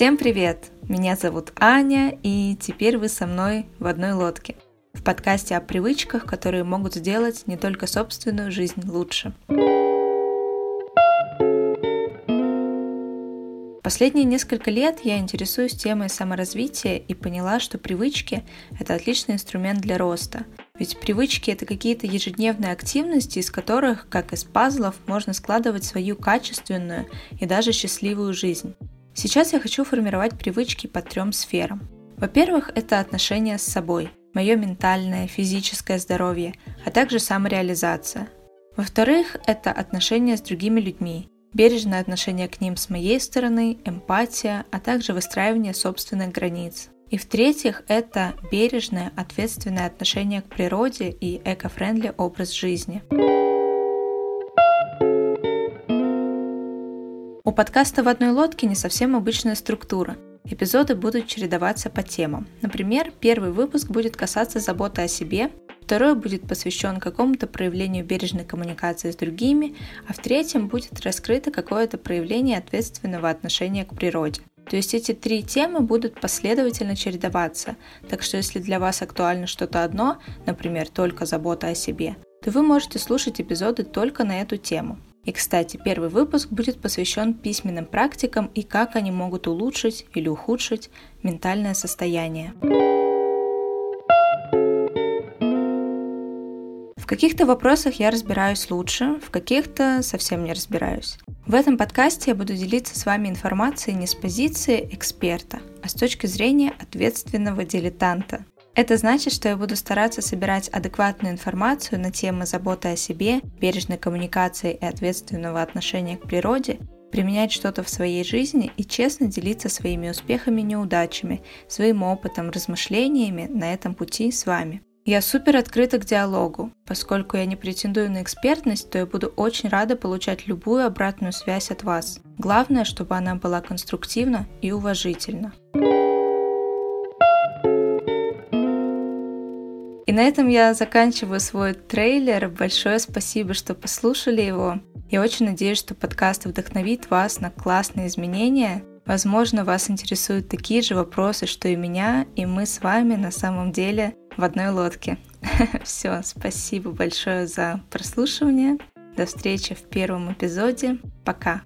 Всем привет! Меня зовут Аня, и теперь вы со мной в одной лодке. В подкасте о привычках, которые могут сделать не только собственную жизнь лучше. Последние несколько лет я интересуюсь темой саморазвития и поняла, что привычки – это отличный инструмент для роста. Ведь привычки – это какие-то ежедневные активности, из которых, как из пазлов, можно складывать свою качественную и даже счастливую жизнь. Сейчас я хочу формировать привычки по трем сферам. Во-первых, это отношения с собой, мое ментальное, физическое здоровье, а также самореализация. Во-вторых, это отношения с другими людьми, бережное отношение к ним с моей стороны, эмпатия, а также выстраивание собственных границ. И в-третьих, это бережное, ответственное отношение к природе и эко-френдли образ жизни. У подкаста «В одной лодке» не совсем обычная структура. Эпизоды будут чередоваться по темам. Например, первый выпуск будет касаться заботы о себе, второй будет посвящен какому-то проявлению бережной коммуникации с другими, а в третьем будет раскрыто какое-то проявление ответственного отношения к природе. То есть эти три темы будут последовательно чередоваться, так что если для вас актуально что-то одно, например, только забота о себе, то вы можете слушать эпизоды только на эту тему. И, кстати, первый выпуск будет посвящен письменным практикам и как они могут улучшить или ухудшить ментальное состояние. В каких-то вопросах я разбираюсь лучше, в каких-то совсем не разбираюсь. В этом подкасте я буду делиться с вами информацией не с позиции эксперта, а с точки зрения ответственного дилетанта, это значит, что я буду стараться собирать адекватную информацию на темы заботы о себе, бережной коммуникации и ответственного отношения к природе, применять что-то в своей жизни и честно делиться своими успехами и неудачами, своим опытом, размышлениями на этом пути с вами. Я супер открыта к диалогу. Поскольку я не претендую на экспертность, то я буду очень рада получать любую обратную связь от вас. Главное, чтобы она была конструктивна и уважительна. И на этом я заканчиваю свой трейлер. Большое спасибо, что послушали его. Я очень надеюсь, что подкаст вдохновит вас на классные изменения. Возможно, вас интересуют такие же вопросы, что и меня, и мы с вами на самом деле в одной лодке. Все, спасибо большое за прослушивание. До встречи в первом эпизоде. Пока.